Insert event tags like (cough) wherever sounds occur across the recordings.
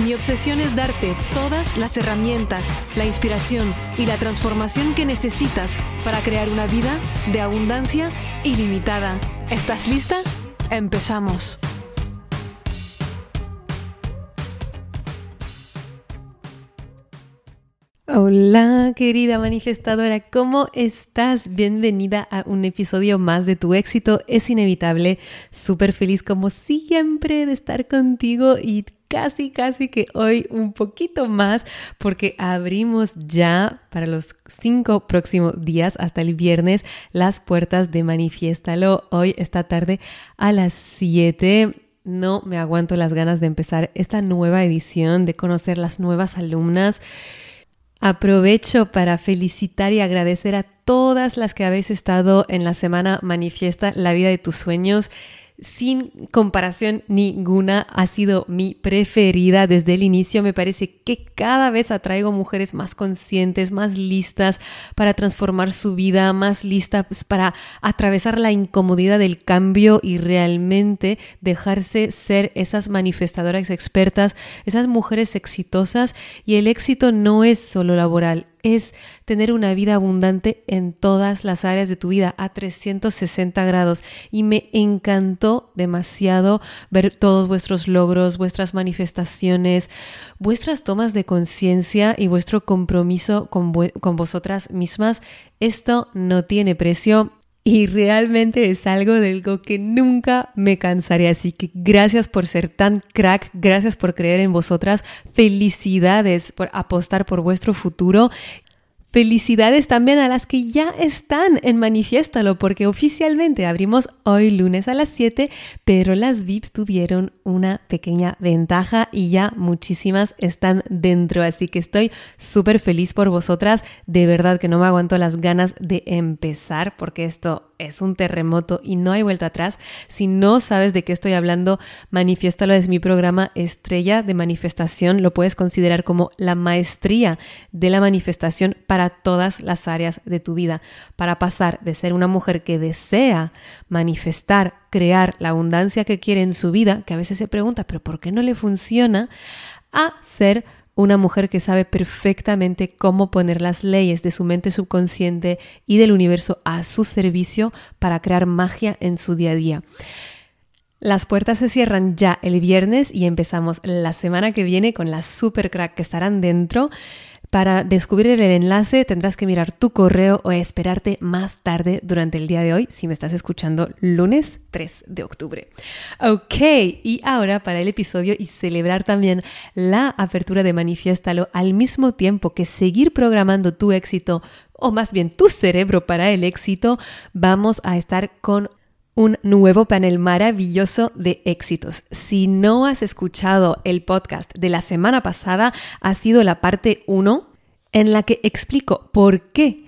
Mi obsesión es darte todas las herramientas, la inspiración y la transformación que necesitas para crear una vida de abundancia ilimitada. ¿Estás lista? Empezamos. Hola querida manifestadora, ¿cómo estás? Bienvenida a un episodio más de Tu éxito es inevitable. Súper feliz como siempre de estar contigo y casi, casi que hoy un poquito más porque abrimos ya para los cinco próximos días hasta el viernes las puertas de Manifiéstalo hoy esta tarde a las 7 no me aguanto las ganas de empezar esta nueva edición, de conocer las nuevas alumnas. Aprovecho para felicitar y agradecer a todas las que habéis estado en la semana Manifiesta la vida de tus sueños sin comparación ninguna, ha sido mi preferida desde el inicio. Me parece que cada vez atraigo mujeres más conscientes, más listas para transformar su vida, más listas para atravesar la incomodidad del cambio y realmente dejarse ser esas manifestadoras expertas, esas mujeres exitosas. Y el éxito no es solo laboral, es tener una vida abundante en todas las áreas de tu vida a 360 grados. Y me encantó demasiado ver todos vuestros logros, vuestras manifestaciones, vuestras tomas de conciencia y vuestro compromiso con, con vosotras mismas. Esto no tiene precio. Y realmente es algo del que nunca me cansaré. Así que gracias por ser tan crack, gracias por creer en vosotras, felicidades por apostar por vuestro futuro Felicidades también a las que ya están en Manifiéstalo, porque oficialmente abrimos hoy lunes a las 7, pero las VIP tuvieron una pequeña ventaja y ya muchísimas están dentro. Así que estoy súper feliz por vosotras. De verdad que no me aguanto las ganas de empezar, porque esto es un terremoto y no hay vuelta atrás. Si no sabes de qué estoy hablando, manifiéstalo es mi programa estrella de manifestación. Lo puedes considerar como la maestría de la manifestación para todas las áreas de tu vida, para pasar de ser una mujer que desea manifestar, crear la abundancia que quiere en su vida, que a veces se pregunta, pero ¿por qué no le funciona? a ser una mujer que sabe perfectamente cómo poner las leyes de su mente subconsciente y del universo a su servicio para crear magia en su día a día. Las puertas se cierran ya el viernes y empezamos la semana que viene con las super crack que estarán dentro. Para descubrir el enlace tendrás que mirar tu correo o esperarte más tarde durante el día de hoy si me estás escuchando lunes 3 de octubre. Ok, y ahora para el episodio y celebrar también la apertura de Manifiéstalo al mismo tiempo que seguir programando tu éxito o más bien tu cerebro para el éxito, vamos a estar con un nuevo panel maravilloso de éxitos. Si no has escuchado el podcast de la semana pasada, ha sido la parte 1 en la que explico por qué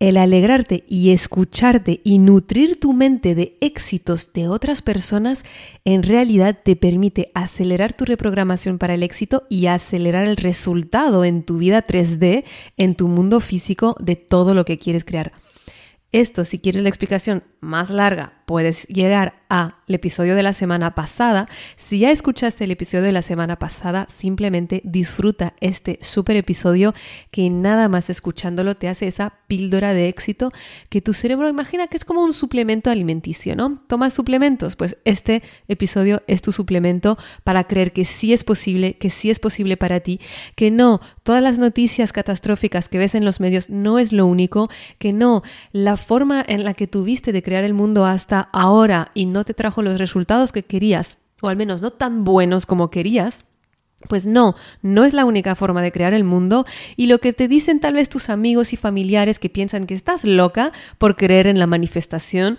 el alegrarte y escucharte y nutrir tu mente de éxitos de otras personas en realidad te permite acelerar tu reprogramación para el éxito y acelerar el resultado en tu vida 3D, en tu mundo físico de todo lo que quieres crear. Esto, si quieres la explicación más larga, puedes llegar al episodio de la semana pasada. Si ya escuchaste el episodio de la semana pasada, simplemente disfruta este super episodio que nada más escuchándolo te hace esa píldora de éxito que tu cerebro imagina que es como un suplemento alimenticio, ¿no? Tomas suplementos, pues este episodio es tu suplemento para creer que sí es posible, que sí es posible para ti, que no, todas las noticias catastróficas que ves en los medios no es lo único, que no, la forma en la que tuviste de el mundo hasta ahora y no te trajo los resultados que querías, o al menos no tan buenos como querías, pues no, no es la única forma de crear el mundo y lo que te dicen tal vez tus amigos y familiares que piensan que estás loca por creer en la manifestación,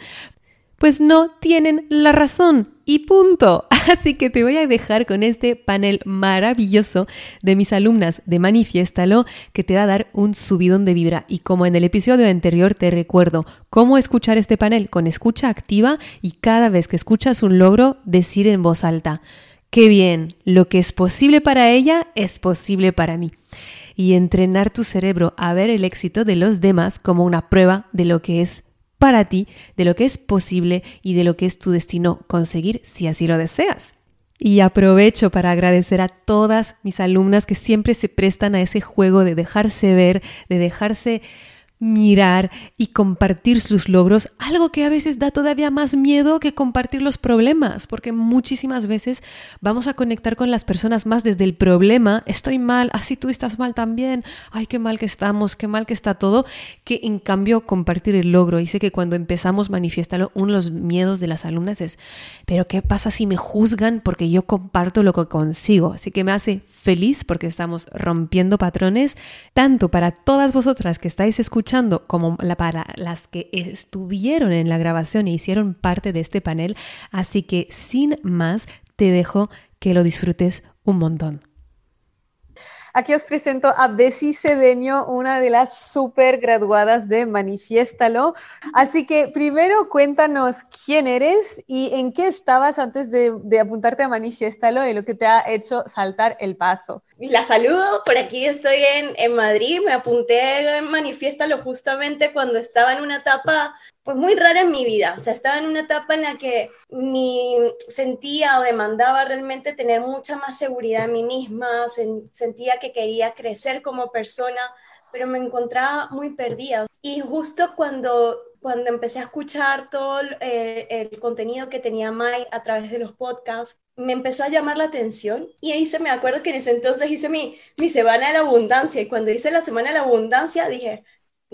pues no tienen la razón. Y punto. (laughs) Así que te voy a dejar con este panel maravilloso de mis alumnas de Manifiéstalo que te va a dar un subidón de vibra. Y como en el episodio anterior te recuerdo cómo escuchar este panel con escucha activa y cada vez que escuchas un logro decir en voz alta. Qué bien, lo que es posible para ella es posible para mí. Y entrenar tu cerebro a ver el éxito de los demás como una prueba de lo que es para ti, de lo que es posible y de lo que es tu destino conseguir si así lo deseas. Y aprovecho para agradecer a todas mis alumnas que siempre se prestan a ese juego de dejarse ver, de dejarse mirar y compartir sus logros, algo que a veces da todavía más miedo que compartir los problemas, porque muchísimas veces vamos a conectar con las personas más desde el problema, estoy mal, así tú estás mal también, ay, qué mal que estamos, qué mal que está todo, que en cambio compartir el logro. Sé que cuando empezamos manifiéstalo, uno de los miedos de las alumnas es, pero ¿qué pasa si me juzgan porque yo comparto lo que consigo? Así que me hace feliz porque estamos rompiendo patrones, tanto para todas vosotras que estáis escuchando, como para las que estuvieron en la grabación e hicieron parte de este panel. Así que sin más, te dejo que lo disfrutes un montón. Aquí os presento a Bessie Cedeño, una de las super graduadas de Manifiéstalo. Así que primero cuéntanos quién eres y en qué estabas antes de, apuntarte a Manifiéstalo y lo que te ha hecho saltar el paso. La saludo, por aquí estoy en, en Madrid, me apunté en Manifiéstalo justamente cuando estaba en una etapa pues muy rara en mi vida. O sea, estaba en una etapa en la que mi, sentía o demandaba realmente tener mucha más seguridad en mí misma, sentía que quería crecer como persona, pero me encontraba muy perdida. Y justo cuando, cuando empecé a escuchar todo eh, el contenido que tenía Mai a través de los podcasts, me empezó a llamar la atención y ahí se me acuerdo que en ese entonces hice mi, mi semana de la abundancia y cuando hice la semana de la abundancia dije,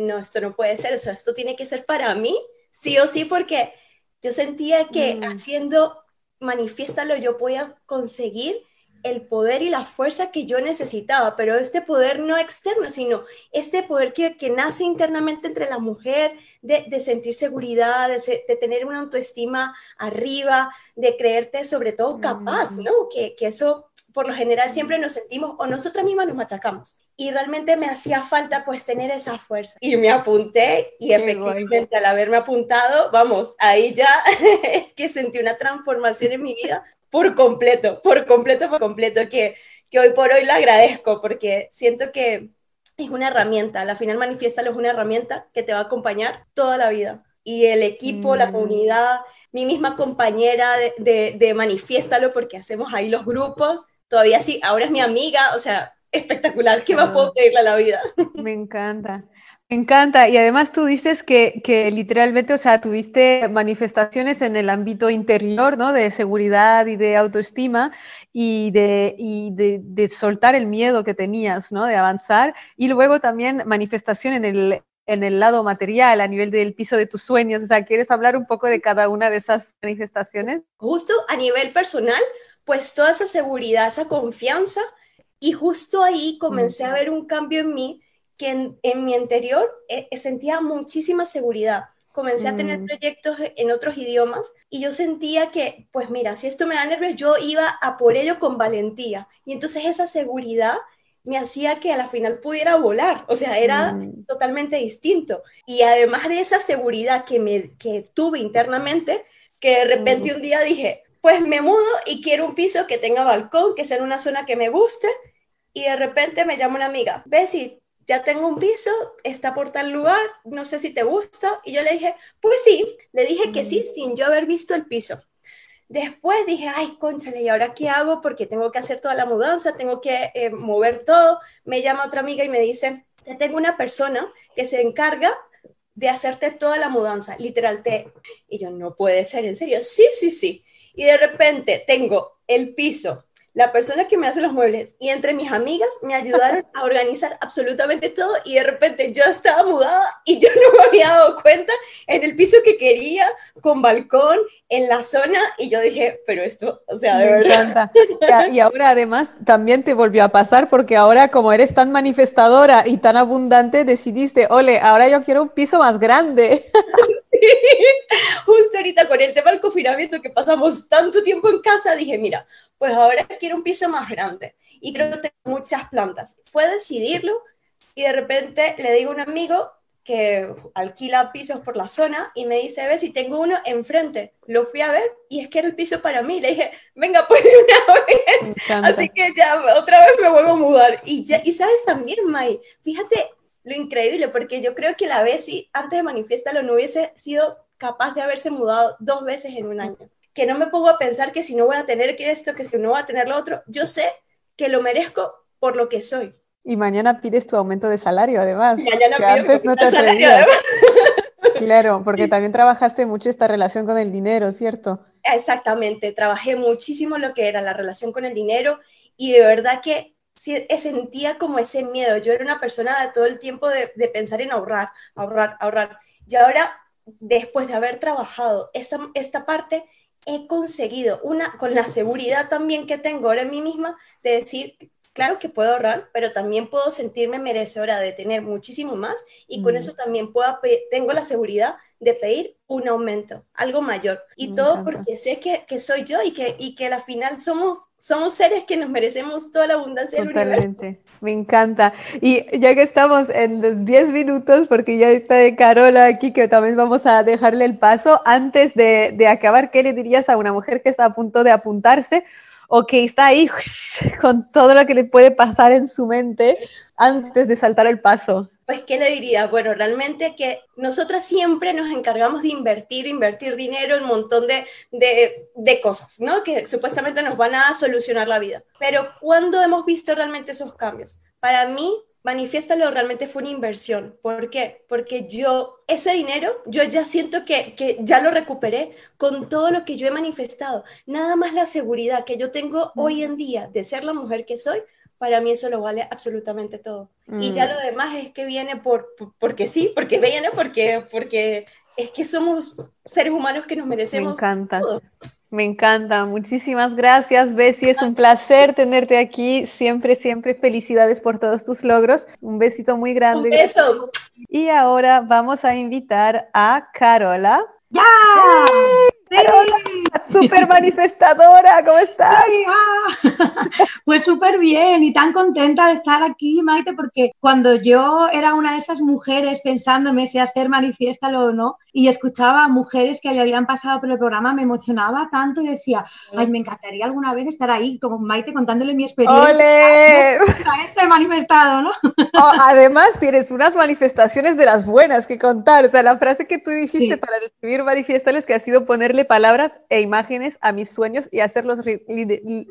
no, esto no puede ser, o sea, esto tiene que ser para mí, sí o sí, porque yo sentía que mm. haciendo manifiéstalo yo podía conseguir el poder y la fuerza que yo necesitaba, pero este poder no externo, sino este poder que, que nace internamente entre la mujer, de, de sentir seguridad, de, de, tener una autoestima arriba, de creerte sobre todo capaz, mm. ¿no? Que, que eso por lo general siempre nos sentimos o nosotras mismas nos machacamos. Y realmente me hacía falta pues tener esa fuerza. Y me apunté y efectivamente al haberme apuntado, vamos, ahí ya (laughs) que sentí una transformación en mi vida por completo, por completo, por completo, que, que hoy por hoy la agradezco porque siento que es una herramienta, la final manifiesta es una herramienta que te va a acompañar toda la vida. Y el equipo, la mm. comunidad, mi misma compañera de, de, de Manifiéstalo, porque hacemos ahí los grupos, todavía sí, ahora es mi amiga, o sea, espectacular, ¿qué más puedo pedirle a la vida? Me encanta. Me encanta. Y además tú dices que, que, literalmente, o sea, tuviste manifestaciones en el ámbito interior, ¿no? De seguridad y de autoestima y, de, y de, de, soltar el miedo que tenías, ¿no? De avanzar. Y luego también manifestación en el, en el lado material, a nivel del piso de tus sueños. O sea, ¿quieres hablar un poco de cada una de esas manifestaciones? Justo a nivel personal, pues toda esa seguridad, esa confianza, y justo ahí comencé a ver un cambio en mí que en, mi interior eh, eh, sentía muchísima seguridad. Comencé a tener mm. proyectos en otros idiomas y yo sentía que, pues mira, si esto me da nervios, yo iba a por ello con valentía. Y entonces esa seguridad me hacía que a la final pudiera volar, o sea, era mm. totalmente distinto. Y además de esa seguridad que, me, que tuve internamente, que de repente mm. un día dije, pues me mudo y quiero un piso que tenga balcón, que sea en una zona que me guste. Y de repente me llama una amiga, Bessie, ya tengo un piso, está por tal lugar, no sé si te gusta. Y yo le dije, pues sí, le dije que sí, mm. sin yo haber visto el piso. Después dije, ay, conchale, ¿y ahora qué hago? Porque tengo que hacer toda la mudanza, tengo que eh, mover todo. Me llama otra amiga y me dice, ya tengo una persona que se encarga de hacerte toda la mudanza, literal, te... Y yo, no puede ser, en serio, sí, sí, sí y de repente tengo el piso, la persona que me hace los muebles y entre mis amigas me ayudaron (laughs) a organizar absolutamente todo y de repente yo estaba mudada y yo no me había dado cuenta en el piso que quería, con balcón, en la zona y yo dije, pero esto, o sea, de me verdad. Encanta. Y ahora además también te volvió a pasar porque ahora como eres tan manifestadora y tan abundante, decidiste, ole, ahora yo quiero un piso más grande. (laughs) justo ahorita con el tema del confinamiento que pasamos tanto tiempo en casa, dije, mira, pues ahora quiero un piso más grande y quiero tener muchas plantas. Fue decidirlo y de repente le digo a un amigo que alquila pisos por la zona y me dice, ve si tengo uno enfrente. Lo fui a ver y es que era el piso para mí. Le dije, venga, (laughs) pues una vez. Así que ya otra vez me vuelvo a mudar. Y, ya, y sabes también, May, fíjate lo increíble, porque yo creo que la vez, si antes de Manifiéstalo no hubiese sido capaz de haberse mudado dos veces en un año. Que no me pongo a pensar que si no voy a tener que esto, que si no voy a tener lo otro. Yo sé que lo merezco por lo que soy. Y mañana pides tu aumento de salario, además. Mañana pido antes no te (laughs) Claro, porque también trabajaste mucho esta relación con el dinero, ¿cierto? Exactamente, trabajé muchísimo lo que era la relación con el dinero y de verdad que sentía como ese miedo. Yo era una persona de todo el tiempo de, de pensar en ahorrar, ahorrar, ahorrar. Y ahora después de haber trabajado esa, esta parte, he conseguido una, con la seguridad también que tengo ahora en mí misma, de decir, claro que puedo ahorrar, pero también puedo sentirme merecedora de tener muchísimo más y con eso también puedo, tengo la seguridad de pedir un aumento, algo mayor. Y todo porque sé que, que, soy yo y que, y que al final somos, somos seres que nos merecemos toda la abundancia Totalmente. del universo. Me encanta. Y ya que estamos en los 10 minutos, porque ya está de Carola aquí, que también vamos a dejarle el paso, antes de, de acabar, ¿qué le dirías a una mujer que está a punto de apuntarse? o que está ahí (laughs) con todo lo que le puede pasar en su mente antes de saltar el paso? Pues, ¿qué le diría? Bueno, realmente que nosotras siempre nos encargamos de invertir, invertir dinero en un montón de, de, de cosas, ¿no? Que supuestamente nos van a solucionar la vida. Pero ¿cuándo hemos visto realmente esos cambios? Para mí, Manifiéstalo realmente fue una inversión. ¿Por qué? Porque yo, ese dinero, yo ya siento que, que, ya lo recuperé con todo lo que yo he manifestado. Nada más la seguridad que yo tengo hoy en día de ser la mujer que soy, para mí eso lo vale absolutamente todo. Y ya mm. lo demás es que viene por, porque sí, porque viene porque, porque es que somos seres humanos que nos merecemos. Me encanta. Todo. Me encanta, muchísimas gracias, Bessie. Es un placer tenerte aquí. Siempre, siempre felicidades por todos tus logros. Un besito muy grande. Un beso. Y ahora vamos a invitar a Carola. ¡Ya! Súper manifestadora, ¿cómo estás? Ah. (laughs) Pues súper bien y tan contenta de estar aquí, Maite, porque cuando yo era una de esas mujeres pensándome si hacer manifiéstalo o no, y escuchaba a mujeres que ya habían pasado por el programa, me emocionaba tanto y decía, ay, me encantaría alguna vez estar ahí con Maite contándole mi experiencia. ¡Ole! A este manifestado, ¿no? (laughs) Oh, además, tienes unas manifestaciones de las buenas que contar. O sea, la frase que tú dijiste para describir manifiestales que ha sido ponerle palabras e imágenes a mis sueños y hacerlos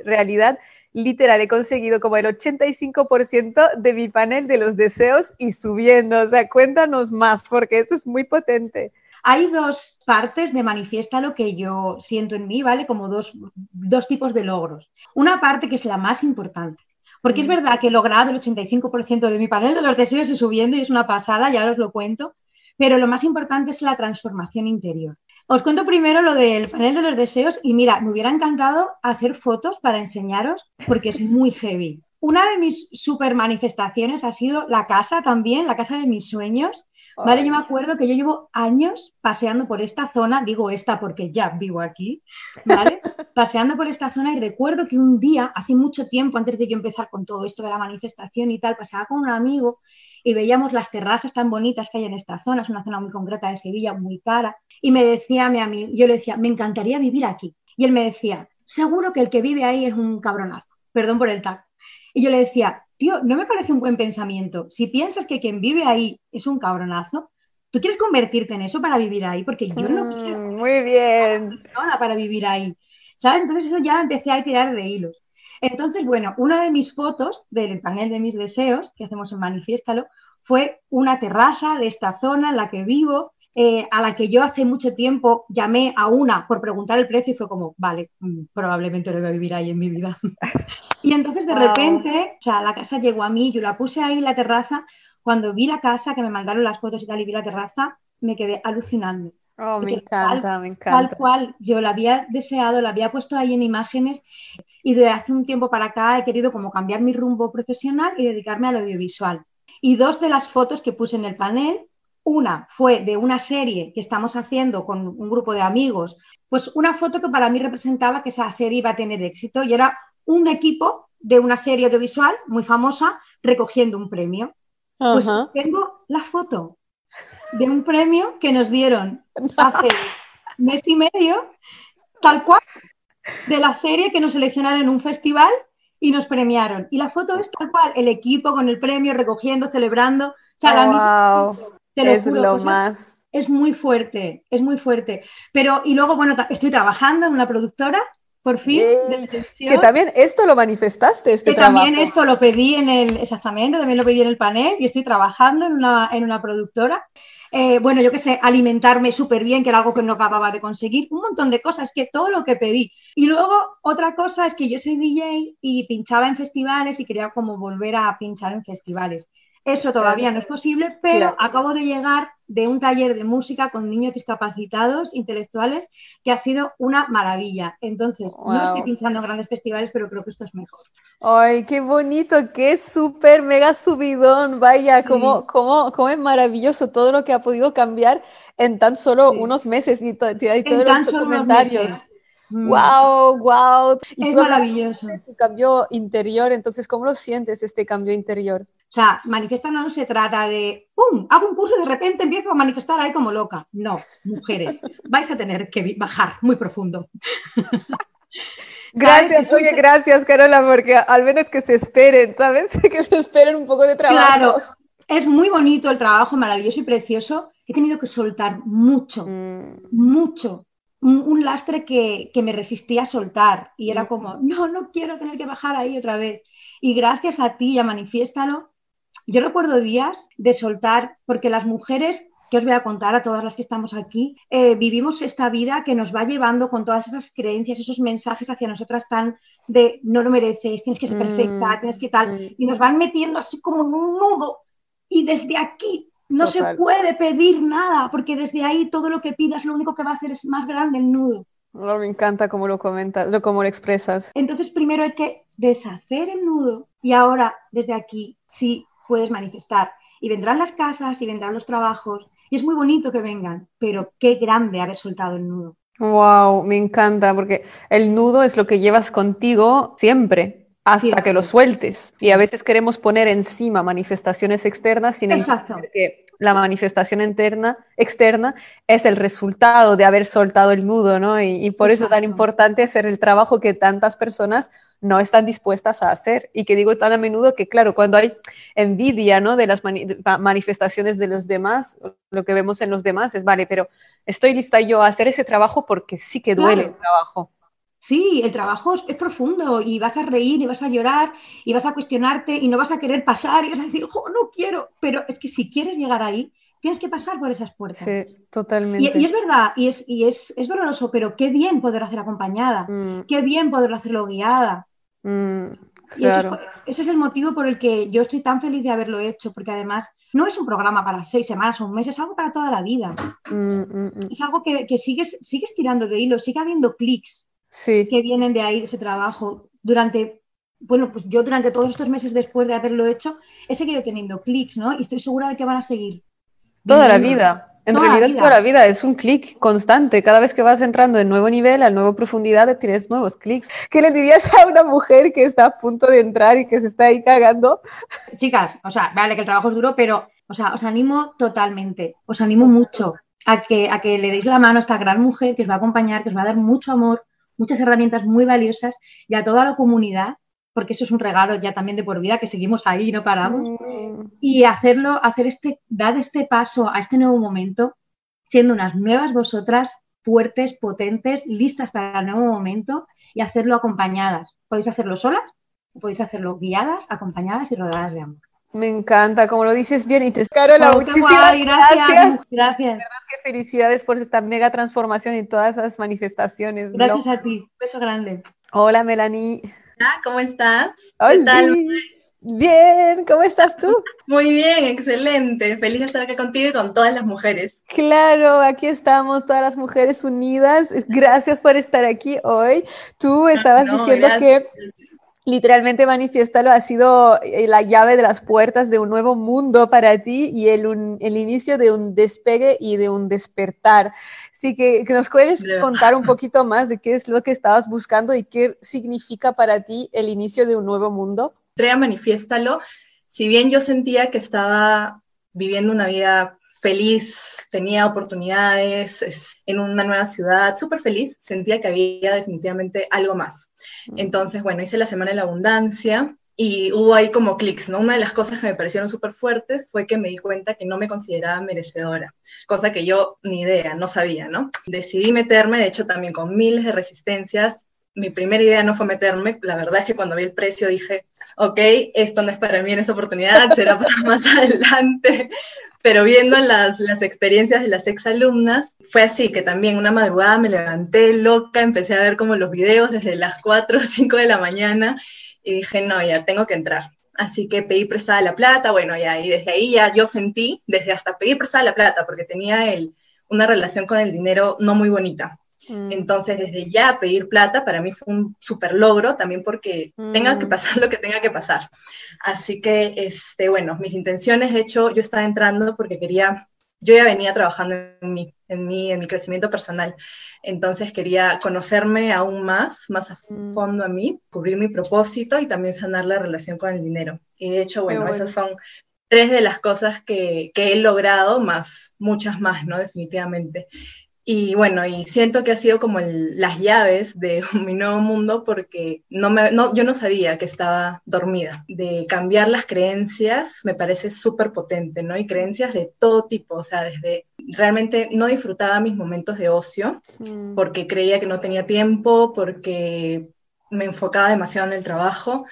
realidad. Literal, he conseguido como el 85% de mi panel de los deseos y subiendo. O sea, cuéntanos más, porque eso es muy potente. Hay dos partes de manifiesta lo que yo siento en mí, ¿vale? Como dos, dos tipos de logros. Una parte que es la más importante, porque es mm. verdad que he logrado el 85% de mi panel de los deseos y subiendo y es una pasada, ya os lo cuento, pero lo más importante es la transformación interior. Os cuento primero lo del panel de los deseos y mira, me hubiera encantado hacer fotos para enseñaros porque es muy heavy. Una de mis super manifestaciones ha sido la casa también, la casa de mis sueños. Vale, yo me acuerdo que yo llevo años paseando por esta zona, digo esta porque ya vivo aquí, ¿vale? (laughs) paseando por esta zona y recuerdo que un día, hace mucho tiempo, antes de yo empezar con todo esto de la manifestación y tal, paseaba con un amigo y veíamos las terrazas tan bonitas que hay en esta zona, es una zona muy concreta de Sevilla, muy cara, y me decía a mi amigo, yo le decía, me encantaría vivir aquí. Y él me decía, seguro que el que vive ahí es un cabronazo, perdón por el tag. Y yo le decía, tío, no me parece un buen pensamiento. Si piensas que quien vive ahí es un cabronazo, tú quieres convertirte en eso para vivir ahí, porque yo no mm, quiero. Muy bien. (laughs) Para vivir ahí. ¿Sabes? Entonces eso ya empecé a tirar de hilos. Entonces, bueno, una de mis fotos del panel de mis deseos, que hacemos en Manifiéstalo, fue una terraza de esta zona en la que vivo, eh, a la que yo hace mucho tiempo llamé a una por preguntar el precio y fue como, vale, mm, probablemente no voy a vivir ahí en mi vida. (laughs) y entonces de repente, o sea, la casa llegó a mí, yo la puse ahí en la terraza, cuando vi la casa, que me mandaron las fotos y tal, y vi la terraza, me quedé alucinando. Oh, me encanta, me encanta. Tal cual, yo la había deseado, la había puesto ahí en imágenes y desde hace un tiempo para acá he querido como cambiar mi rumbo profesional y dedicarme al audiovisual. Y dos de las fotos que puse en el panel Una fue de una serie que estamos haciendo con un grupo de amigos, pues una foto que para mí representaba que esa serie iba a tener éxito y era un equipo de una serie audiovisual muy famosa recogiendo un premio. Pues tengo la foto de un premio que nos dieron hace (laughs) mes y medio, tal cual, de la serie que nos seleccionaron en un festival y nos premiaron. Y la foto es tal cual, el equipo con el premio recogiendo, celebrando. O sea, wow. Es lo pues más. Es, muy fuerte, es muy fuerte. Pero, y luego, bueno, estoy trabajando en una productora por fin, Que también esto lo manifestaste, este que también esto lo pedí en el, exactamente, también lo pedí en el panel y estoy trabajando en una, en una productora. Eh, bueno, yo qué sé, alimentarme súper bien, que era algo que no acababa de conseguir, un montón de cosas, que todo lo que pedí. Y luego otra cosa es que yo soy DJ y pinchaba en festivales y quería como volver a pinchar en festivales. Eso todavía no es posible, pero acabo de llegar de un taller de música con niños discapacitados intelectuales que ha sido una maravilla. Entonces, no estoy pinchando en grandes festivales, pero creo que esto es mejor. Ay, qué bonito, qué súper mega subidón, vaya, cómo, cómo, cómo, es maravilloso todo lo que ha podido cambiar en tan solo unos meses y, todos los comentarios. Wow, wow. Es maravilloso. Tu cambio interior, entonces, ¿cómo lo sientes este cambio interior? O sea, manifestar no se trata de, ¡pum!, hago un curso y de repente empiezo a manifestar ahí como loca. No, mujeres, (laughs) vais a tener que bajar muy profundo. (laughs) Gracias, oye, gracias, Carola, porque al menos que se esperen, ¿sabes? (laughs) que se esperen un poco de trabajo. Claro, es muy bonito el trabajo, maravilloso y precioso. He tenido que soltar mucho, mm. mucho. Un, lastre que, que, me resistía a soltar y era mm. como, no, no quiero tener que bajar ahí otra vez. Y gracias a ti, ya manifiéstalo, yo recuerdo días de soltar, porque las mujeres que os voy a contar a todas las que estamos aquí, eh, vivimos esta vida que nos va llevando con todas esas creencias, esos mensajes hacia nosotras tan de no lo mereces, tienes que ser perfecta, mm, tienes que tal, mm. y nos van metiendo así como en un nudo. Y desde aquí no se puede pedir nada, porque desde ahí todo lo que pidas lo único que va a hacer es más grande el nudo. me encanta cómo lo comentas, cómo lo expresas. Entonces, primero hay que deshacer el nudo y ahora, desde aquí, sí puedes manifestar. Y vendrán las casas y vendrán los trabajos. Y es muy bonito que vengan, pero qué grande haber soltado el nudo. Wow, me encanta, porque el nudo es lo que llevas contigo siempre, hasta que lo sueltes. Y a veces queremos poner encima manifestaciones externas sin que la manifestación interna, externa es el resultado de haber soltado el nudo, ¿no? Y, por eso es tan importante hacer el trabajo que tantas personas no están dispuestas a hacer. Y que digo tan a menudo que, claro, cuando hay envidia, ¿no? De las manifestaciones de los demás, lo que vemos en los demás es, vale, pero estoy lista yo a hacer ese trabajo porque sí que duele el trabajo. Sí, el trabajo es, profundo y vas a reír y vas a llorar y vas a cuestionarte y no vas a querer pasar y vas a decir, oh, no quiero. Pero es que si quieres llegar ahí, tienes que pasar por esas puertas. Sí, totalmente. Y, es verdad, y, es, y es, es, doloroso, pero qué bien poder hacer acompañada, mm. qué bien poder hacerlo guiada. Mm, y ese es el motivo por el que yo estoy tan feliz de haberlo hecho, porque además no es un programa para seis semanas o un mes, es algo para toda la vida. Mm, es algo que, que, sigues, sigues tirando de hilo, sigue habiendo clics que vienen de ahí, de ese trabajo. Durante, bueno, pues yo durante todos estos meses después de haberlo hecho, he seguido teniendo clics, ¿no? Y estoy segura de que van a seguir. Toda la vida. En realidad, toda la vida es un clic constante. Cada vez que vas entrando en nuevo nivel, a nueva profundidad, tienes nuevos clics. ¿Qué le dirías a una mujer que está a punto de entrar y que se está ahí cagando? Chicas, o sea, vale que el trabajo es duro, pero, o sea, os animo totalmente, os animo mucho a que, a que le deis la mano a esta gran mujer que os va a acompañar, que os va a dar mucho amor, muchas herramientas muy valiosas y a toda la comunidad, porque eso es un regalo ya también de por vida, que seguimos ahí y no paramos. Mm. Y hacerlo, hacer este, dar este paso a este nuevo momento, siendo unas nuevas vosotras, fuertes, potentes, listas para el nuevo momento y hacerlo acompañadas. Podéis hacerlo solas podéis hacerlo guiadas, acompañadas y rodeadas de amor. Me encanta, como lo dices bien y te Carola, muchísimas gracias. Gracias. que felicidades por esta mega transformación y todas esas manifestaciones. Gracias a ti. Un beso grande. Hola, Melanie. ¿Cómo estás? Hola. ¿Qué tal? Bien, ¿cómo estás tú? Muy bien, excelente. Feliz de estar aquí contigo y con todas las mujeres. Claro, aquí estamos, todas las mujeres unidas. Gracias por estar aquí hoy. Tú estabas diciendo que literalmente Manifiéstalo ha sido eh, la llave de las puertas de un nuevo mundo para ti y el, el inicio de un despegue y de un despertar. Así que, que, nos puedes contar un (laughs) poquito más de qué es lo que estabas buscando y qué significa para ti el inicio de un nuevo mundo. Andrea, manifiéstalo. Si bien yo sentía que estaba viviendo una vida feliz, tenía oportunidades en una nueva ciudad, súper feliz, sentía que había definitivamente algo más. Entonces, bueno, hice la Semana de la Abundancia y hubo ahí como clics, ¿no? Una de las cosas que me parecieron súper fuertes fue que me di cuenta que no me consideraba merecedora, cosa que yo ni idea, no sabía, ¿no? Decidí meterme, de hecho también con miles de resistencias, mi primera idea no fue meterme, la verdad es que cuando vi el precio dije, ok, esto no es para mí en esta oportunidad, será para (laughs) más adelante, pero viendo las, las experiencias de las exalumnas, fue así, que también una madrugada me levanté loca, empecé a ver como los videos desde las 4 o 5 de la mañana y dije, no, ya tengo que entrar. Así que pedí prestada la plata, bueno, ya, y desde ahí ya yo sentí, desde hasta pedir prestada la plata, porque tenía el, una relación con el dinero no muy bonita. Mm. Entonces, desde ya pedir plata para mí fue un súper logro, también porque tenga que mm. pasar lo que tenga que pasar. Así que, este, bueno, mis intenciones, de hecho, yo estaba entrando porque quería, yo ya venía trabajando en mi, en mi, en mi crecimiento personal, entonces quería conocerme aún más, más a mm. fondo a mí, cubrir mi propósito y también sanar la relación con el dinero. Y de hecho, bueno, bueno. esas son tres de las cosas que, que, he logrado, más muchas más, ¿no? Definitivamente. Y bueno, y siento que ha sido como las llaves de (laughs) mi nuevo mundo porque no me, no, yo no sabía que estaba dormida. De cambiar las creencias me parece súper potente, ¿no? Y creencias de todo tipo, o sea, desde realmente no disfrutaba mis momentos de ocio mm. porque creía que no tenía tiempo, porque me enfocaba demasiado en el trabajo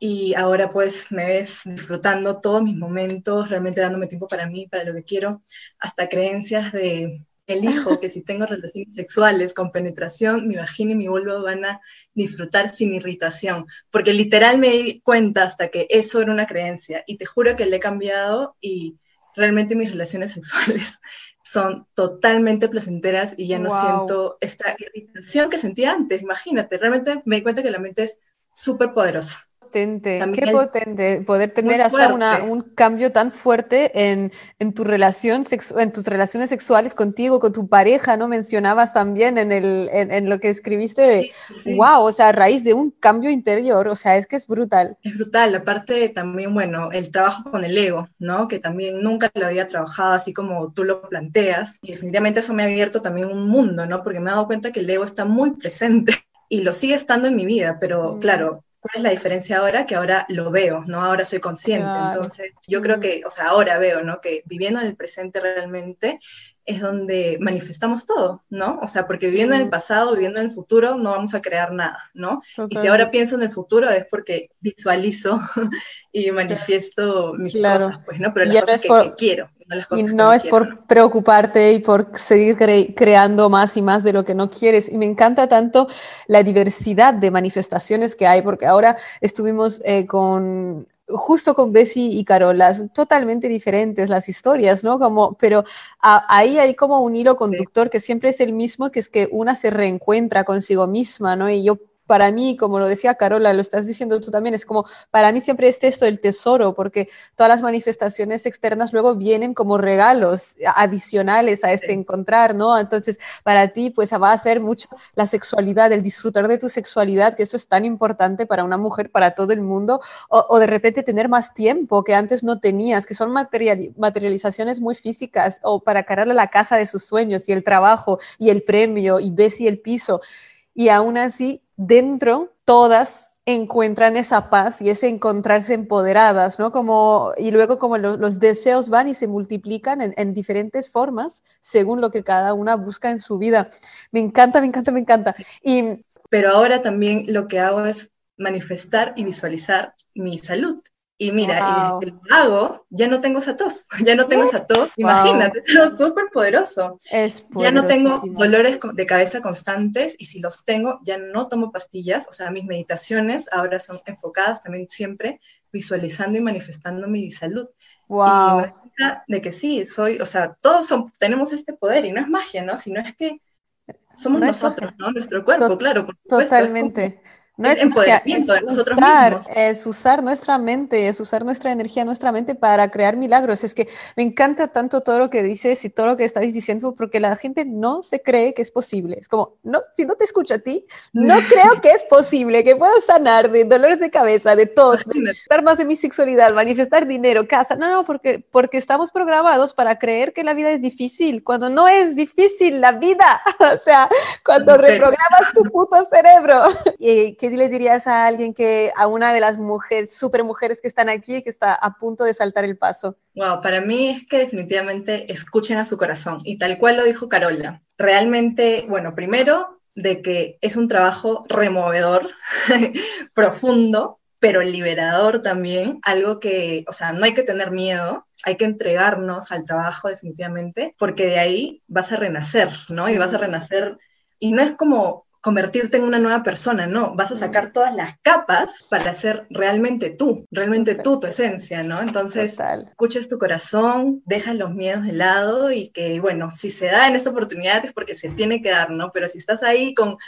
y ahora pues me ves disfrutando todos mis momentos, realmente dándome tiempo para mí, para lo que quiero, hasta creencias de elijo (laughs) que si tengo relaciones sexuales con penetración, mi vagina y mi vulva van a disfrutar sin irritación, porque literal me di cuenta hasta que eso era una creencia y te juro que le he cambiado y realmente mis relaciones (laughs) sexuales son totalmente placenteras y ya no siento esta irritación que sentía antes, imagínate, realmente me di cuenta que la mente es súper poderosa potente, qué potente poder tener hasta una, un cambio tan fuerte en, en tu relación en tus relaciones sexuales contigo, con tu pareja, ¿no? Mencionabas también en, el, en, lo que escribiste de, wow, o sea, a raíz de un cambio interior, o sea, es que es brutal. Es brutal, aparte también, bueno, el trabajo con el ego, ¿no? Que también nunca lo había trabajado así como tú lo planteas, y definitivamente eso me ha abierto también un mundo, ¿no? Porque me he dado cuenta que el ego está muy presente (laughs) y lo sigue estando en mi vida, pero mm. claro, ¿Cuál es la diferencia ahora? Que ahora lo veo, ¿no? Ahora soy consciente. Entonces, yo creo que, o sea, ahora veo, ¿no? Que viviendo en el presente realmente es donde manifestamos todo, ¿no? O sea, porque viviendo en el pasado, viviendo en el futuro, no vamos a crear nada, ¿no? Y si ahora pienso en el futuro es porque visualizo (laughs) y manifiesto mis cosas, pues, ¿no? Pero las cosas que, quiero. No las cosas y no, es por preocuparte y por seguir creando más y más de lo que no quieres. Y me encanta tanto la diversidad de manifestaciones que hay, porque ahora estuvimos eh, con justo con Bessie y Carola, son totalmente diferentes las historias, ¿no? Como, pero ahí hay como un hilo conductor que siempre es el mismo, que es que una se reencuentra consigo misma, ¿no? Y yo para mí, como lo decía Carola, lo estás diciendo tú también, es como, para mí siempre es esto el tesoro, porque todas las manifestaciones externas luego vienen como regalos adicionales a este encontrar, ¿no? Entonces, para ti, pues va a ser mucho la sexualidad, el disfrutar de tu sexualidad, que eso es tan importante para una mujer, para todo el mundo, o, de repente tener más tiempo que antes no tenías, que son materializaciones muy físicas, o para cargarle la casa de sus sueños y el trabajo y el premio y ves y el piso. Y aún así, dentro todas encuentran esa paz y ese encontrarse empoderadas, ¿no? Como, y luego como los deseos van y se multiplican en, diferentes formas según lo que cada una busca en su vida. Me encanta, me encanta, me encanta. Y, Pero ahora también lo que hago es manifestar y visualizar mi salud. Y mira, y el hago, ya no tengo esa tos, (laughs) ya no tengo esa tos, imagínate, (laughs) es súper poderoso. Es ya no tengo dolores de cabeza constantes y si los tengo, ya no tomo pastillas, o sea, mis meditaciones ahora son enfocadas también siempre visualizando y manifestando mi salud. Wow. Y de que sí, soy, o sea, todos son, tenemos este poder y no es magia, ¿no? Sino es que somos nosotros, ¿no? Nuestro cuerpo, claro. Por Totalmente. No es, empoderamiento de nosotros usar, mismos. Es usar nuestra mente, es usar nuestra energía, nuestra mente para crear milagros. Es que me encanta tanto todo lo que dices y todo lo que estáis diciendo porque la gente no se cree que es posible. Es como, no, si no te escucho a ti, no (laughs) creo que es posible, que puedo sanar de dolores de cabeza, de tos, manifestar más de mi sexualidad, manifestar dinero, casa. No, no, porque, porque estamos programados para creer que la vida es difícil, cuando no es difícil la vida. (laughs) o sea, cuando reprogramas tu puto cerebro. (laughs) y que ¿qué le dirías a alguien que, a una de las mujeres, super mujeres que están aquí, que está a punto de saltar el paso? Wow, para mí es que definitivamente escuchen a su corazón y tal cual lo dijo Carola. Realmente, bueno, primero de que es un trabajo removedor, (laughs) profundo, pero liberador también, algo que, o sea, no hay que tener miedo, hay que entregarnos al trabajo definitivamente, porque de ahí vas a renacer, ¿no? Y vas a renacer, y no es como convertirte en una nueva persona, no, vas a sacar todas las capas para ser realmente tú, realmente tú, tu esencia, ¿no? Entonces, escuches tu corazón, deja los miedos de lado y que, bueno, si se da en esta oportunidad es porque se tiene que dar, ¿no? Pero si estás ahí con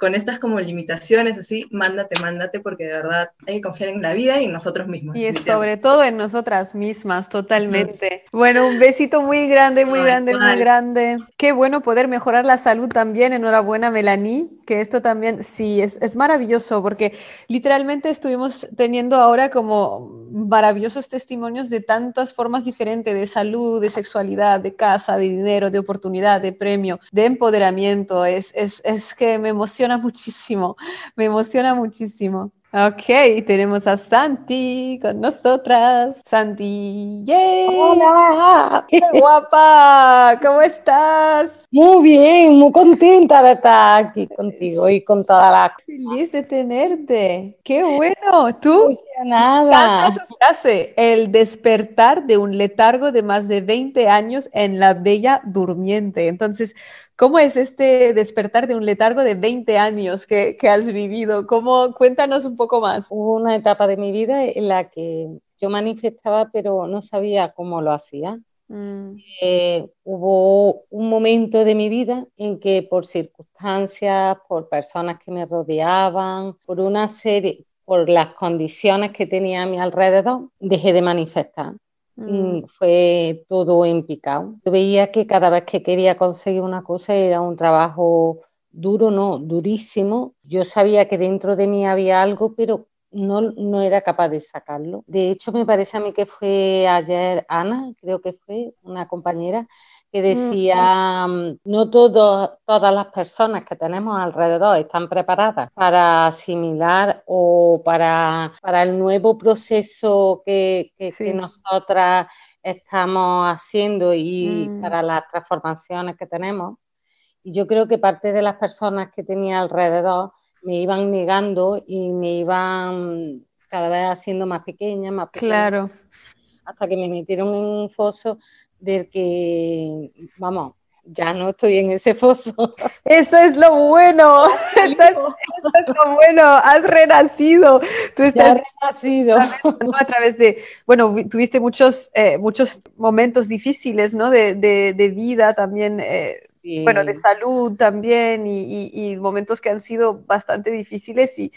con estas como limitaciones, así, mándate, mándate, porque de verdad hay que confiar en la vida y en nosotros mismos. Y sobre todo en nosotras mismas, totalmente. Bueno, un besito muy grande, muy grande, muy grande. Qué bueno poder mejorar la salud también. Enhorabuena, Melanie, que esto también, sí, es, es maravilloso, porque literalmente estuvimos teniendo ahora como maravillosos testimonios de tantas formas diferentes de salud, de sexualidad, de casa, de dinero, de oportunidad, de premio, de empoderamiento. Es, es, es que me emociona muchísimo, me emociona muchísimo. Ok, tenemos a Santi con nosotras. Santi, ¡yay! ¡Hola! ¡Qué guapa! ¿Cómo estás? Muy bien, muy contenta de estar aquí contigo y con toda la... Feliz de tenerte. ¡Qué bueno! ¿Tú? Nada. frase, el despertar de un letargo de más de 20 años en la bella durmiente. Entonces, ¿Cómo es este despertar de un letargo de 20 años que, has vivido? ¿Cómo, cuéntanos un poco más. Hubo una etapa de mi vida en la que yo manifestaba, pero no sabía cómo lo hacía. Mm. Eh, hubo un momento de mi vida en que por circunstancias, por personas que me rodeaban, por una serie, por las condiciones que tenía a mi alrededor, dejé de manifestar. Mm. fue todo en picado. veía que cada vez que quería conseguir una cosa era un trabajo duro, no, durísimo. Yo sabía que dentro de mí había algo, pero no, no era capaz de sacarlo. De hecho, me parece a mí que fue ayer Ana, creo que fue una compañera, que decía, mm, no todas las personas que tenemos alrededor están preparadas para asimilar o para, para el nuevo proceso que, que, nosotras estamos haciendo y mm. para las transformaciones que tenemos. Y yo creo que parte de las personas que tenía alrededor me iban negando y me iban cada vez haciendo más pequeña, más pequeña. Claro. Hasta que me metieron en un foso del que, vamos, ya no estoy en ese foso. (laughs) Eso es lo bueno, (laughs) eso es, lo bueno, has renacido. Tú estás renacido. A través de, bueno, tuviste muchos, eh, muchos momentos difíciles, ¿no? De, de, vida también, eh, bueno, de salud también y, y, momentos que han sido bastante difíciles y,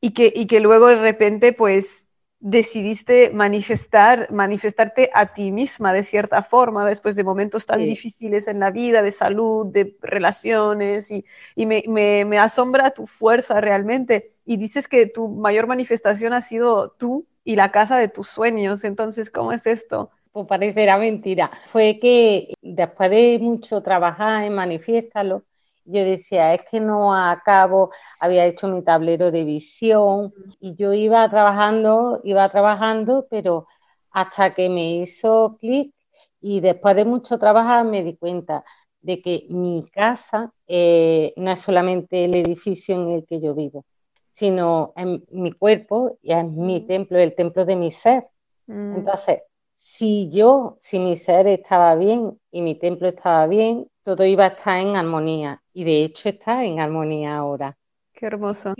y, que, y que luego de repente, pues, decidiste manifestar, manifestarte a ti misma de cierta forma después de momentos tan difíciles en la vida, de salud, de relaciones, y, me, asombra tu fuerza realmente. Y dices que tu mayor manifestación ha sido tú y la casa de tus sueños. Entonces, ¿cómo es esto? Pues parecerá mentira. Fue que después de mucho trabajar en Manifiéstalo, yo decía, es que no acabo, había hecho mi tablero de visión y yo iba trabajando, iba trabajando, pero hasta que me hizo clic y después de mucho trabajar me di cuenta de que mi casa eh, no es solamente el edificio en el que yo vivo, sino en mi cuerpo y es mi templo, el templo de mi ser. Mm. Entonces, si yo, si mi ser estaba bien y mi templo estaba bien, todo iba a estar en armonía y de hecho está en armonía ahora. Qué hermoso.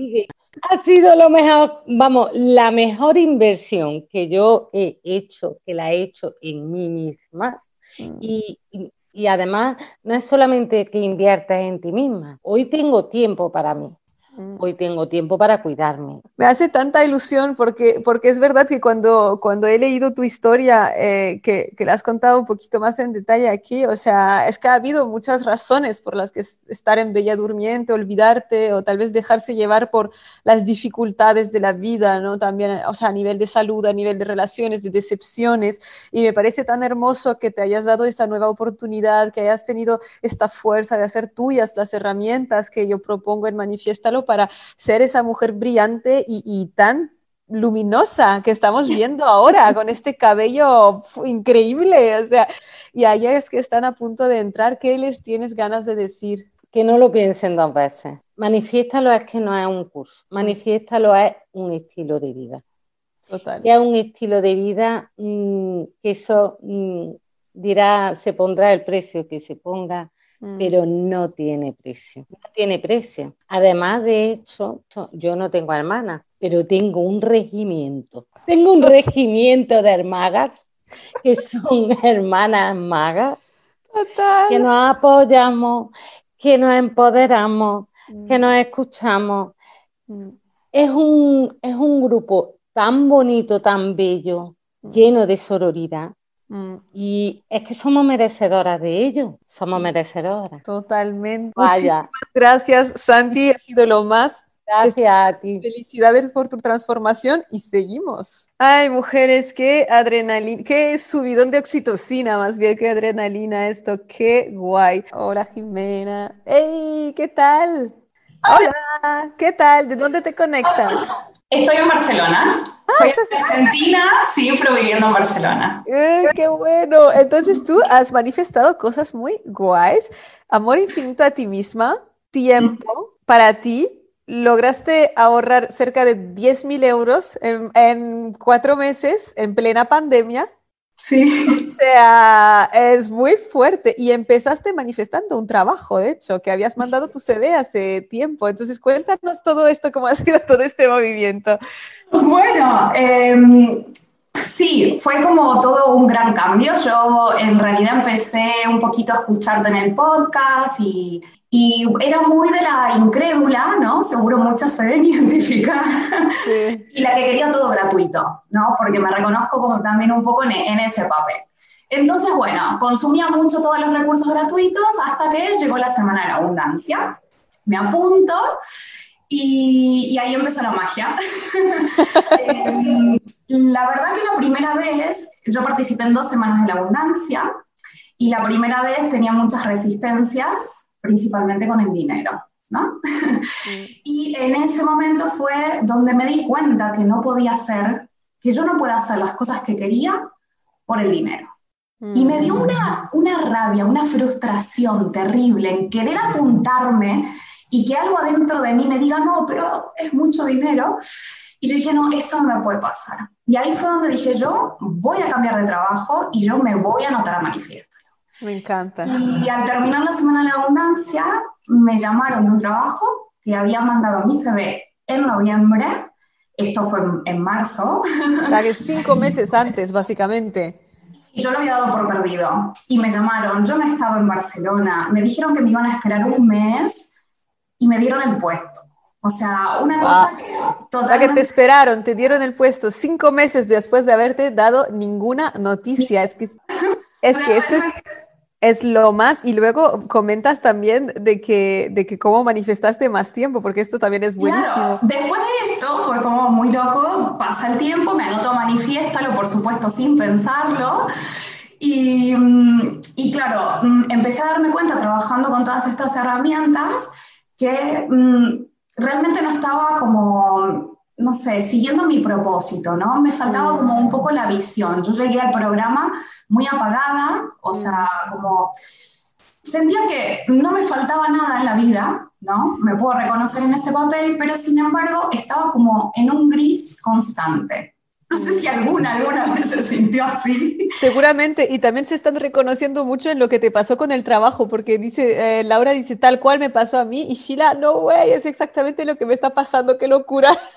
Ha sido lo mejor, vamos, la mejor inversión que yo he hecho, que la he hecho en mí misma. Mm. Y, y, además, no es solamente que inviertas en ti misma. Hoy tengo tiempo para mí. Hoy tengo tiempo para cuidarme. Me hace tanta ilusión porque, porque es verdad que cuando, cuando he leído tu historia, eh, que, que la has contado un poquito más en detalle aquí, o sea, es que ha habido muchas razones por las que estar en Bella Durmiente, olvidarte o tal vez dejarse llevar por las dificultades de la vida, ¿no? También, o sea, a nivel de salud, a nivel de relaciones, de decepciones. Y me parece tan hermoso que te hayas dado esta nueva oportunidad, que hayas tenido esta fuerza de hacer tuyas las herramientas que yo propongo en Manifiéstalo para ser esa mujer brillante y, tan luminosa que estamos viendo ahora con este cabello increíble, o sea, y allá es que están a punto de entrar, ¿qué les tienes ganas de decir? Que no lo piensen dos veces. Manifiéstalo es que no es un curso, manifiéstalo es un estilo de vida. Total. es un estilo de vida mm, que eso mm, dirá, se pondrá el precio que se ponga, Mm. pero no tiene precio. No tiene precio. Además, de hecho, yo no tengo hermanas, pero tengo un regimiento. Tengo un regimiento de hermanas que (laughs) son hermanas magas, que nos apoyamos, que nos empoderamos, que nos mm. escuchamos. Mm. Es un, es un grupo tan bonito, tan bello, lleno de sororidad, Mm. Y es que somos merecedoras de ello, somos mm. merecedoras. Totalmente. Vaya. gracias, Santi, ha sido lo más. Gracias a ti. Felicidades por tu transformación y seguimos. Ay, mujeres, qué adrenalina, qué subidón de oxitocina, más bien que adrenalina esto, qué guay. Hola, Jimena. ¡Hey! ¿Qué tal? Hola, ¿qué tal? ¿De dónde te conectas? Estoy en Barcelona. Ah, Soy Argentina, sí, pero viviendo en Barcelona. Eh, ¡Qué bueno! Entonces tú has manifestado cosas muy guays. Amor infinito a ti misma, tiempo para ti. Lograste ahorrar cerca de 10 mil euros en, en cuatro meses en plena pandemia. Sí. O sea, es muy fuerte. Y empezaste manifestando un trabajo, de hecho, que habías mandado tu CV hace tiempo. Entonces, cuéntanos todo esto, cómo ha sido todo este movimiento. Bueno, em, sí, fue como todo un gran cambio. Yo en realidad empecé un poquito a escucharte en el podcast y, y era muy de la incrédula, ¿no? Seguro muchas se ven (laughs) identificar. y la que quería todo gratuito, ¿no? Porque me reconozco como también un poco en, ese papel. Entonces, bueno, consumía mucho todos los recursos gratuitos hasta que llegó la semana de la abundancia. Me apunto y, y ahí empezó la magia. (laughs) Em, la verdad que la primera vez, yo participé en dos semanas de la abundancia y la primera vez tenía muchas resistencias principalmente con el dinero. ¿no? (laughs) y en ese momento fue donde me di cuenta que no podía hacer, que yo no puedo hacer las cosas que quería por el dinero. Y me dio una, una rabia, una frustración terrible en querer apuntarme y que algo adentro de mí me diga, no, pero es mucho dinero. Y yo dije, no, esto no me puede pasar. Y ahí fue donde dije, yo voy a cambiar de trabajo y yo me voy a anotar a manifiesto. Me encanta. Y al terminar la Semana de la Abundancia, me llamaron de un trabajo que había mandado mi CV en noviembre. Esto fue en, marzo. O sea, que cinco meses antes, básicamente. Y yo lo había dado por perdido. Y me llamaron, yo no estaba en Barcelona, me dijeron que me iban a esperar un mes y me dieron el puesto. O sea, una cosa que totalmente... que te esperaron, te dieron el puesto cinco meses después de haberte dado ninguna noticia. Es que, es que esto es es lo más, y luego comentas también de que, de que cómo manifestaste más tiempo, porque esto también es buenísimo. Claro. Después de esto fue como muy loco, pasa el tiempo, me anoto manifiéstalo, por supuesto, sin pensarlo. Y, y, claro, mm, empecé a darme cuenta trabajando con todas estas herramientas que mm, realmente no estaba como, no sé, siguiendo mi propósito, ¿no? Me faltaba como un poco la visión. Yo llegué al programa muy apagada, o sea, como sentía que no me faltaba nada en la vida, ¿no? Me puedo reconocer en ese papel, pero sin embargo estaba como en un gris constante. No sé si alguna alguna vez se sintió así. Seguramente, y también se están reconociendo mucho en lo que te pasó con el trabajo, porque dice, eh, Laura dice, tal cual me pasó a mí, y Sheila, no, güey, es exactamente lo que me está pasando, qué locura. (laughs)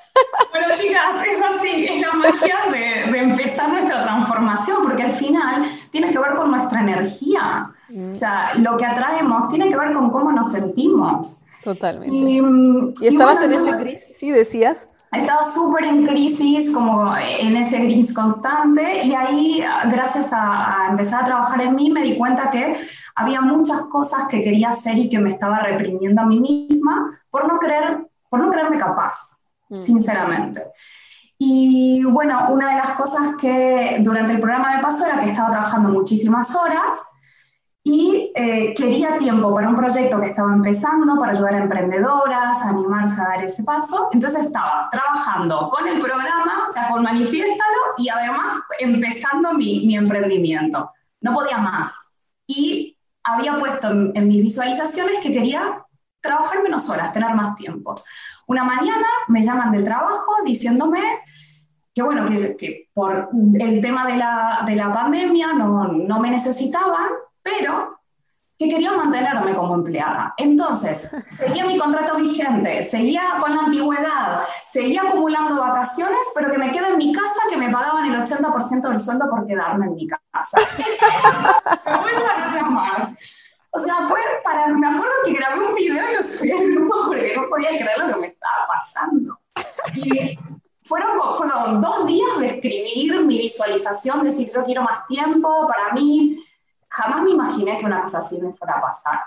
Bueno, chicas, es así, es la magia de, de empezar nuestra transformación, porque al final tiene que ver con nuestra energía. Mm. O sea, lo que atraemos tiene que ver con cómo nos sentimos. Totalmente. Y, mm, estabas en ese gris, sí, decías. Estaba súper en crisis, como en ese gris constante, y ahí, gracias a, empezar a trabajar en mí, me di cuenta que había muchas cosas que quería hacer y que me estaba reprimiendo a mí misma por no, creer, por no creerme capaz, mm. sinceramente. Y bueno, una de las cosas que durante el programa me pasó era que estaba trabajando muchísimas horas y eh, quería tiempo para un proyecto que estaba empezando, para ayudar a emprendedoras, a animarse a dar ese paso. Entonces estaba trabajando con el programa, o sea, con Manifiéstalo, y además empezando mi, mi emprendimiento. No podía más. Y había puesto en, mis visualizaciones que quería trabajar menos horas, tener más tiempo. Una mañana me llaman del trabajo diciéndome que bueno, que, que por el tema de la, de la pandemia no, no me necesitaban pero que quería mantenerme como empleada. Entonces, seguía mi contrato vigente, seguía con la antigüedad, seguía acumulando vacaciones, pero que me quede en mi casa, que me pagaban el 80% del sueldo por quedarme en mi casa. (laughs) me vuelvan a llamar. O sea, fue para. Me acuerdo que grabé un video y lo subí al grupo porque no podía creer lo que me estaba pasando. Y fueron, fueron dos días de escribir mi visualización, de si yo quiero más tiempo para mí jamás me imaginé que una cosa así me fuera a pasar.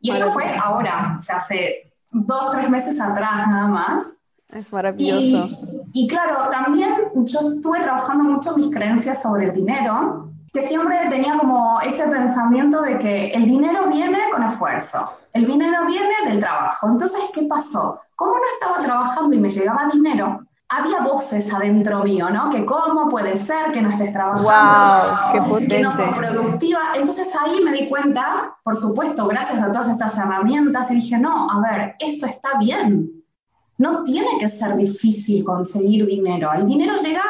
Y esto fue ahora, o sea, hace dos, tres meses atrás nada más. Es maravilloso. Y, claro, también yo estuve trabajando mucho mis creencias sobre el dinero, que siempre tenía como ese pensamiento de que el dinero viene con esfuerzo, el dinero viene del trabajo. Entonces, ¿qué pasó? Como no estaba trabajando y me llegaba dinero, había voces adentro mío, ¿no? Que cómo puede ser que no estés trabajando, wow, qué que no sos productiva. Entonces ahí me di cuenta, por supuesto, gracias a todas estas herramientas, y dije, no, a ver, esto está bien. No tiene que ser difícil conseguir dinero. El dinero llega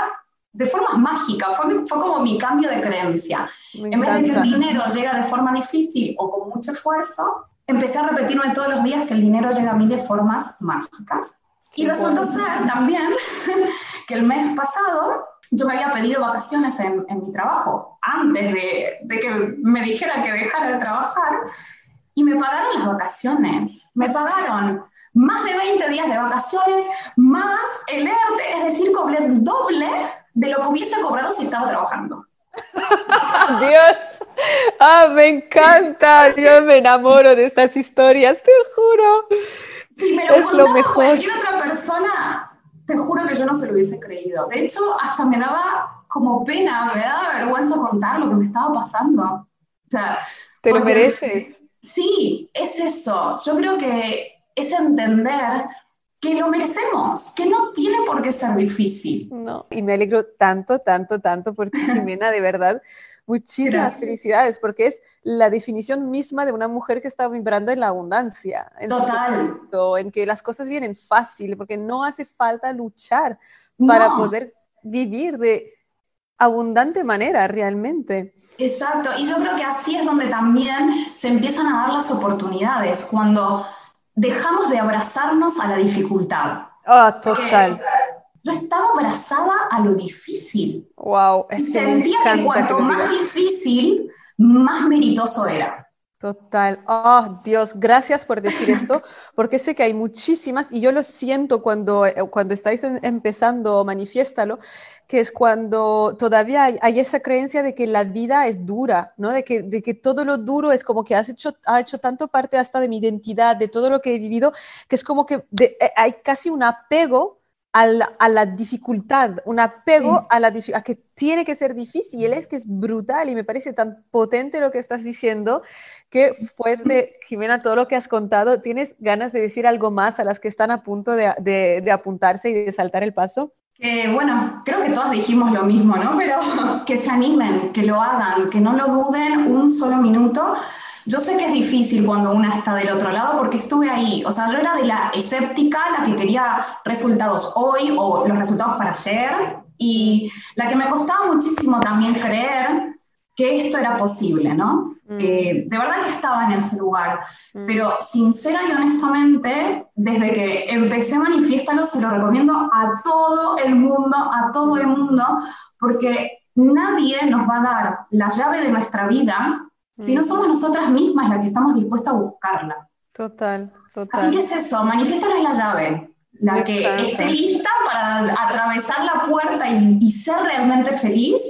de forma mágica, fue, fue como mi cambio de creencia. en vez de que el dinero llega de forma difícil o con mucho esfuerzo, empecé a repetirme todos los días que el dinero llega a mí de formas mágicas. Y resultó ser también (laughs) que el mes pasado yo me había pedido vacaciones en, en mi trabajo, antes de, de, que me dijera que dejara de trabajar, y me pagaron las vacaciones. Me pagaron más de 20 días de vacaciones, más el ERTE, es decir, cobré el doble de lo que hubiese cobrado si estaba trabajando. (laughs) Dios, ah, me encanta, (laughs) yo me enamoro de estas historias, te juro. Si me lo es lo mejor. cualquier otra persona, te juro que yo no se lo hubiese creído. De hecho, hasta me daba como pena, me daba vergüenza contar lo que me estaba pasando. O sea, te lo mereces. Sí, es eso. Yo creo que es entender que lo merecemos, que no tiene por qué ser difícil. No, y me alegro tanto, tanto, tanto por ti, Jimena, de verdad. Muchísimas felicidades, porque es la definición misma de una mujer que está vibrando en la abundancia, en, Total. en que las cosas vienen fácil, porque no hace falta luchar para poder vivir de abundante manera realmente. Exacto, y yo creo que así es donde también se empiezan a dar las oportunidades, cuando dejamos de abrazarnos a la dificultad. Ah, total yo estaba abrazada a lo difícil. Wow, es Sentía que cuanto más difícil, más meritoso era. Total. Oh, Dios, gracias por decir (laughs) esto, porque sé que hay muchísimas, y yo lo siento cuando, eh, cuando estáis empezando, manifiéstalo, que es cuando todavía hay, esa creencia de que la vida es dura, ¿no? De que, de que todo lo duro es como que has hecho, ha hecho tanto parte hasta de mi identidad, de todo lo que he vivido, que es como que eh, hay casi un apego a la, dificultad, un apego a, la, a que tiene que ser difícil. Es que es brutal y me parece tan potente lo que estás diciendo que fuerte, Jimena, todo lo que has contado. ¿Tienes ganas de decir algo más a las que están a punto de, de apuntarse y de saltar el paso? Que bueno, creo que todos dijimos lo mismo, ¿no? Pero (laughs) que se animen, que lo hagan, que no lo duden un solo minuto yo sé que es difícil cuando una está del otro lado porque estuve ahí. O sea, yo era de la escéptica, la que quería resultados hoy o los resultados para ayer. Y la que me costaba muchísimo también creer que esto era posible, ¿no? Mm. de verdad que estaba en ese lugar. Mm. Pero sincera y honestamente, desde que empecé Manifiéstalo, se lo recomiendo a todo el mundo, a todo el mundo, porque nadie nos va a dar la llave de nuestra vida si no somos nosotras mismas las que estamos dispuestas a buscarla. Total. Así que es eso, manifiestar es la llave. La que esté lista para atravesar la puerta y, ser realmente feliz,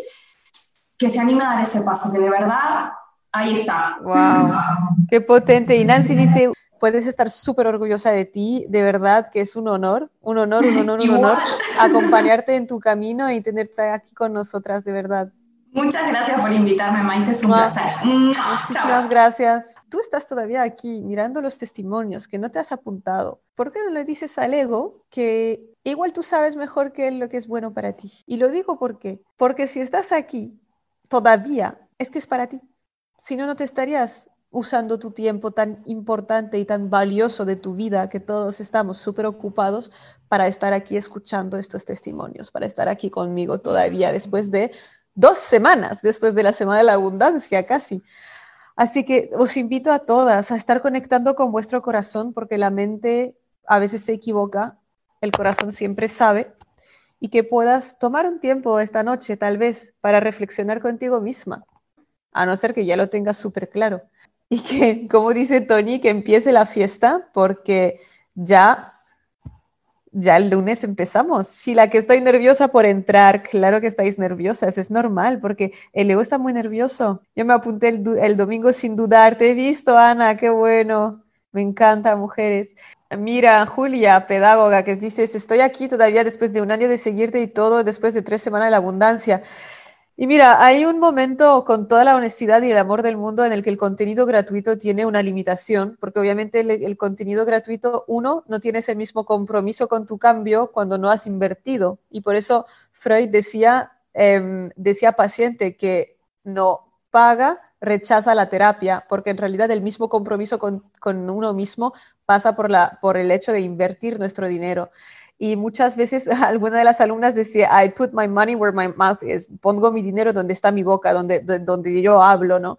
que se anime a dar ese paso, que de verdad ahí está. ¡Wow! (laughs) ¡Qué potente! Y Nancy dice, puedes estar súper orgullosa de ti, de verdad que es un honor, un honor, un honor, un honor (laughs) acompañarte en tu camino y tenerte aquí con nosotras, de verdad. Muchas gracias por invitarme, Maite, es un placer. Muchas gracias. Tú estás todavía aquí mirando los testimonios que no te has apuntado. ¿Por qué no le dices al ego que igual tú sabes mejor que él lo que es bueno para ti? Y lo digo porque, porque si estás aquí todavía, es que es para ti. Si no, no te estarías usando tu tiempo tan importante y tan valioso de tu vida, que todos estamos súper ocupados para estar aquí escuchando estos testimonios, para estar aquí conmigo todavía después de dos semanas, después de la Semana de la Abundancia casi. Así que os invito a todas a estar conectando con vuestro corazón, porque la mente a veces se equivoca, el corazón siempre sabe, y que puedas tomar un tiempo esta noche tal vez para reflexionar contigo misma, a no ser que ya lo tengas súper claro y que, como dice Tony, que empiece la fiesta porque ya ya el lunes empezamos. Si la que estoy nerviosa por entrar, claro que estáis nerviosas, es normal porque el ego está muy nervioso. Yo me apunté el, el, domingo sin dudar, te he visto, Ana, qué bueno, me encanta, mujeres. Mira, Julia, pedagoga, que dices, estoy aquí todavía después de un año de seguirte y todo, después de tres semanas de la abundancia. Y mira, hay un momento con toda la honestidad y el amor del mundo en el que el contenido gratuito tiene una limitación, porque obviamente el, contenido gratuito, uno, no tiene ese mismo compromiso con tu cambio cuando no has invertido. Y por eso Freud decía, em, decía paciente que no paga, rechaza la terapia, porque en realidad el mismo compromiso con, con uno mismo pasa por, la, por el hecho de invertir nuestro dinero. Y muchas veces (laughs) alguna de las alumnas decía, I put my money where my mouth is, pongo mi dinero donde está mi boca, donde, donde yo hablo, ¿no?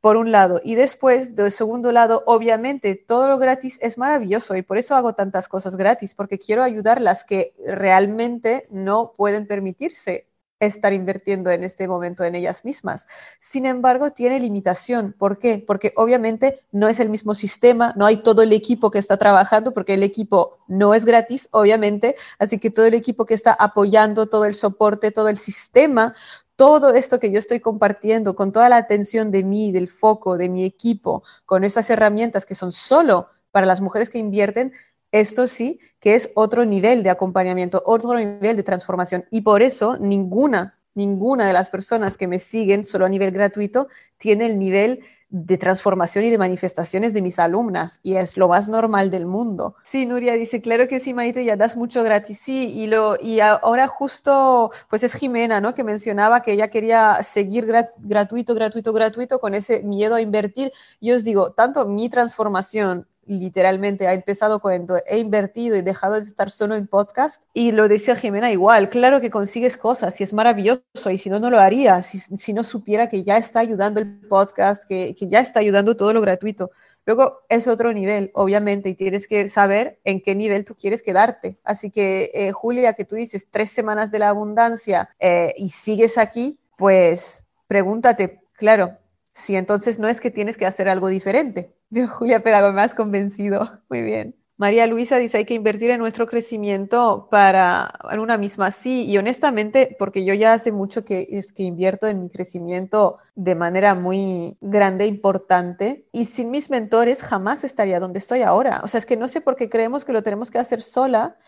Por un lado. Y después, del segundo lado, obviamente, todo lo gratis es maravilloso y por eso hago tantas cosas gratis, porque quiero ayudar las que realmente no pueden permitirse estar invirtiendo en este momento en ellas mismas. Sin embargo, tiene limitación. ¿Por qué? Porque obviamente no es el mismo sistema, no hay todo el equipo que está trabajando, porque el equipo no es gratis, obviamente, así que todo el equipo que está apoyando, todo el soporte, todo el sistema, todo esto que yo estoy compartiendo, con toda la atención de mí, del foco, de mi equipo, con esas herramientas que son solo para las mujeres que invierten, esto sí que es otro nivel de acompañamiento, otro nivel de transformación. Y por eso ninguna, ninguna de las personas que me siguen solo a nivel gratuito tiene el nivel de transformación y de manifestaciones de mis alumnas y es lo más normal del mundo. Sí, Nuria dice, claro que sí, Maite, ya das mucho gratis. Sí, y, lo, y ahora justo, pues es Jimena, ¿no? Que mencionaba que ella quería seguir gratuito, gratuito, gratuito con ese miedo a invertir. Y os digo, tanto mi transformación literalmente ha empezado cuando he invertido y dejado de estar solo en podcast. Y lo decía Jimena igual, claro que consigues cosas y es maravilloso y si no, no lo haría, si, no supiera que ya está ayudando el podcast, que, que, ya está ayudando todo lo gratuito. Luego es otro nivel, obviamente, y tienes que saber en qué nivel tú quieres quedarte. Así que, eh, Julia, que tú dices tres semanas de la abundancia eh, y sigues aquí, pues pregúntate, claro, si entonces no es que tienes que hacer algo diferente, Julia Pedago, has convencido. Muy bien. María Luisa dice, hay que invertir en nuestro crecimiento para una misma. Sí, y honestamente, porque yo ya hace mucho que es que invierto en mi crecimiento de manera muy grande, importante, y sin mis mentores jamás estaría donde estoy ahora. O sea, es que no sé por qué creemos que lo tenemos que hacer sola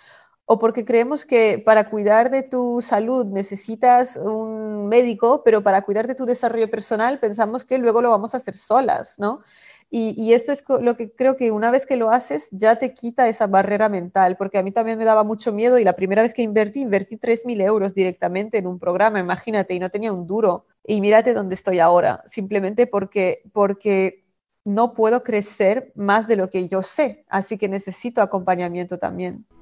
o porque creemos que para cuidar de tu salud necesitas un médico, pero para cuidar de tu desarrollo personal pensamos que luego lo vamos a hacer solas, ¿no? Y, esto es lo que creo que una vez que lo haces ya te quita esa barrera mental, porque a mí también me daba mucho miedo y la primera vez que invertí, invertí 3.000 euros directamente en un programa, imagínate, y no tenía un duro. Y mírate dónde estoy ahora, simplemente porque, porque no puedo crecer más de lo que yo sé, así que necesito acompañamiento también.